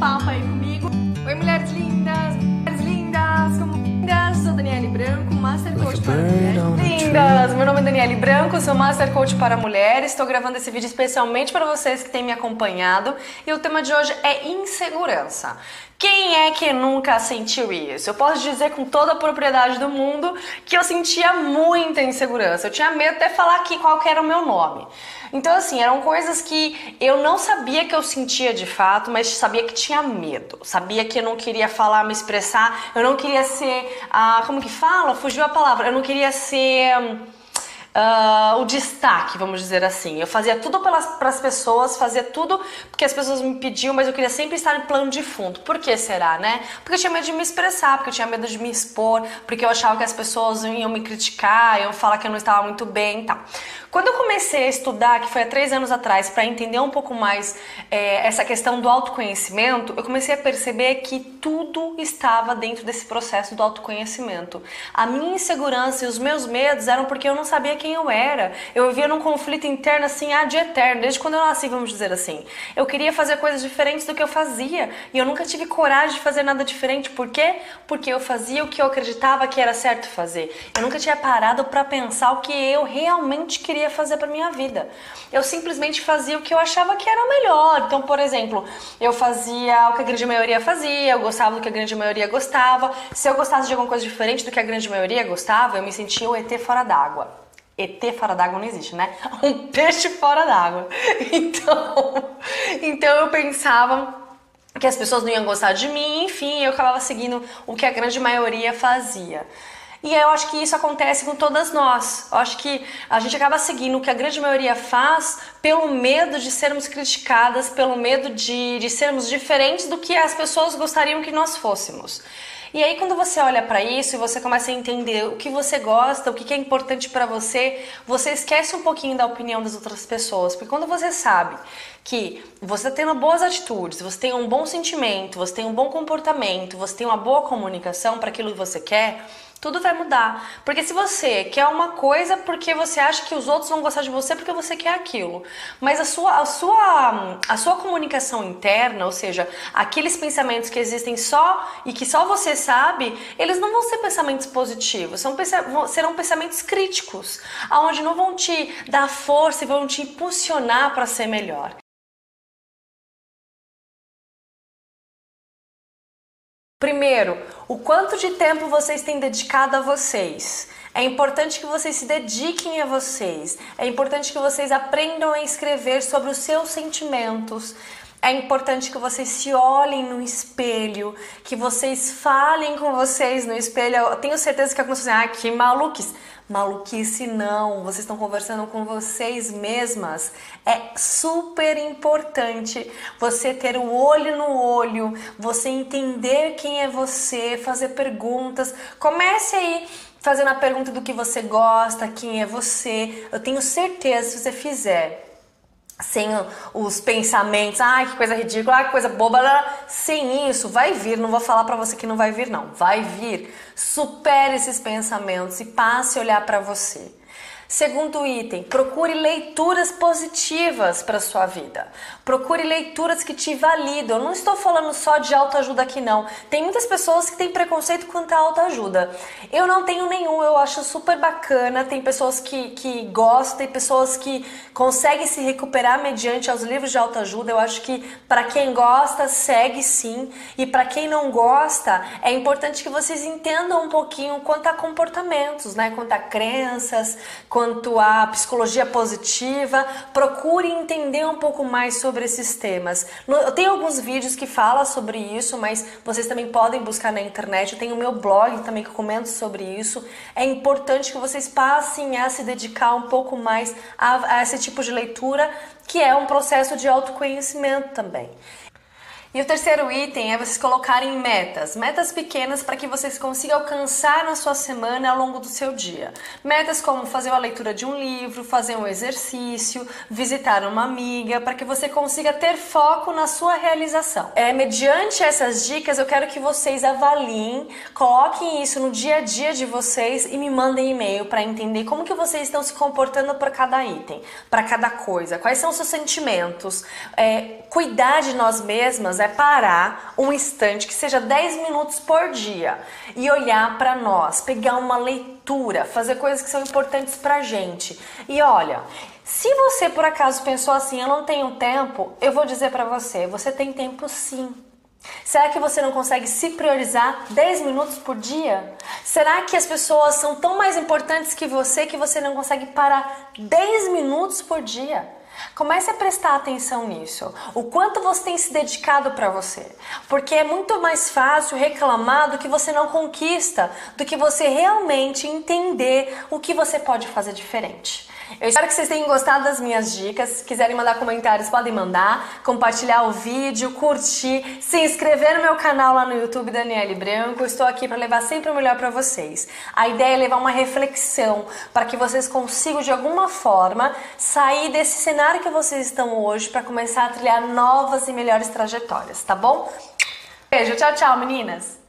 papo aí Daniele Branco, sou Master Coach para mulheres. Estou gravando esse vídeo especialmente para vocês que têm me acompanhado. E o tema de hoje é insegurança. Quem é que nunca sentiu isso? Eu posso dizer com toda a propriedade do mundo que eu sentia muita insegurança. Eu tinha medo até falar aqui qual era o meu nome. Então, assim, eram coisas que eu não sabia que eu sentia de fato, mas sabia que tinha medo. Sabia que eu não queria falar, me expressar. Eu não queria ser. Ah, como que fala? Fugiu a palavra. Eu não queria ser. Uh, o destaque, vamos dizer assim. Eu fazia tudo para as pessoas, fazia tudo porque as pessoas me pediam, mas eu queria sempre estar em plano de fundo. Por que será, né? Porque eu tinha medo de me expressar, porque eu tinha medo de me expor, porque eu achava que as pessoas iam me criticar, iam falar que eu não estava muito bem e tal. Quando eu comecei a estudar, que foi há três anos atrás, para entender um pouco mais é, essa questão do autoconhecimento, eu comecei a perceber que tudo estava dentro desse processo do autoconhecimento. A minha insegurança e os meus medos eram porque eu não sabia quem eu era. Eu vivia num conflito interno assim, ad eterno, desde quando eu nasci, vamos dizer assim. Eu queria fazer coisas diferentes do que eu fazia e eu nunca tive coragem de fazer nada diferente. Por quê? Porque eu fazia o que eu acreditava que era certo fazer. Eu nunca tinha parado para pensar o que eu realmente queria queria fazer para minha vida. Eu simplesmente fazia o que eu achava que era o melhor. Então, por exemplo, eu fazia o que a grande maioria fazia, eu gostava do que a grande maioria gostava. Se eu gostasse de alguma coisa diferente do que a grande maioria gostava, eu me sentia o ET fora d'água. ET fora d'água não existe, né? Um peixe fora d'água. Então, então eu pensava que as pessoas não iam gostar de mim, enfim, eu acabava seguindo o que a grande maioria fazia. E eu acho que isso acontece com todas nós. Eu acho que a gente acaba seguindo o que a grande maioria faz pelo medo de sermos criticadas, pelo medo de, de sermos diferentes do que as pessoas gostariam que nós fôssemos. E aí quando você olha para isso e você começa a entender o que você gosta, o que é importante para você, você esquece um pouquinho da opinião das outras pessoas, porque quando você sabe que você está tendo boas atitudes, você tem um bom sentimento, você tem um bom comportamento, você tem uma boa comunicação para aquilo que você quer, tudo vai mudar. Porque se você quer uma coisa porque você acha que os outros vão gostar de você porque você quer aquilo, mas a sua, a sua, a sua comunicação interna, ou seja, aqueles pensamentos que existem só e que só você sabe, eles não vão ser pensamentos positivos, são, serão pensamentos críticos, aonde não vão te dar força e vão te impulsionar para ser melhor. Primeiro, o quanto de tempo vocês têm dedicado a vocês. É importante que vocês se dediquem a vocês. É importante que vocês aprendam a escrever sobre os seus sentimentos. É importante que vocês se olhem no espelho, que vocês falem com vocês no espelho. Eu tenho certeza que alguns vão dizer, ah, que maluquice. Maluquice não, vocês estão conversando com vocês mesmas. É super importante você ter o olho no olho, você entender quem é você, fazer perguntas. Comece aí fazendo a pergunta do que você gosta, quem é você. Eu tenho certeza se você fizer sem os pensamentos, ai que coisa ridícula, ai que coisa boba, sem isso, vai vir, não vou falar para você que não vai vir não, vai vir. Supere esses pensamentos e passe a olhar para você. Segundo item, procure leituras positivas para sua vida. Procure leituras que te validam. Eu não estou falando só de autoajuda aqui não. Tem muitas pessoas que têm preconceito quanto à autoajuda. Eu não tenho nenhum, eu acho super bacana. Tem pessoas que, que gostam, tem pessoas que conseguem se recuperar mediante aos livros de autoajuda. Eu acho que para quem gosta, segue sim. E para quem não gosta, é importante que vocês entendam um pouquinho quanto a comportamentos, né? Quanto a crenças, quanto quanto à psicologia positiva, procure entender um pouco mais sobre esses temas. Eu tenho alguns vídeos que falam sobre isso, mas vocês também podem buscar na internet. Eu tenho o meu blog também que comento sobre isso. É importante que vocês passem a se dedicar um pouco mais a, a esse tipo de leitura, que é um processo de autoconhecimento também. E o terceiro item é vocês colocarem metas, metas pequenas para que vocês consigam alcançar na sua semana ao longo do seu dia. Metas como fazer a leitura de um livro, fazer um exercício, visitar uma amiga, para que você consiga ter foco na sua realização. É mediante essas dicas eu quero que vocês avaliem, coloquem isso no dia a dia de vocês e me mandem e-mail para entender como que vocês estão se comportando para cada item, para cada coisa, quais são os seus sentimentos. É, cuidar de nós mesmas é parar um instante, que seja 10 minutos por dia, e olhar para nós, pegar uma leitura, fazer coisas que são importantes pra gente. E olha, se você por acaso pensou assim, eu não tenho tempo, eu vou dizer para você, você tem tempo sim. Será que você não consegue se priorizar 10 minutos por dia? Será que as pessoas são tão mais importantes que você que você não consegue parar 10 minutos por dia? Comece a prestar atenção nisso. O quanto você tem se dedicado para você. Porque é muito mais fácil reclamar do que você não conquista, do que você realmente entender o que você pode fazer diferente. Eu espero que vocês tenham gostado das minhas dicas. Se quiserem mandar comentários, podem mandar, compartilhar o vídeo, curtir, se inscrever no meu canal lá no YouTube Daniele Branco. Estou aqui para levar sempre o melhor para vocês. A ideia é levar uma reflexão para que vocês consigam de alguma forma sair desse cenário que vocês estão hoje para começar a trilhar novas e melhores trajetórias, tá bom? Beijo, tchau, tchau, meninas.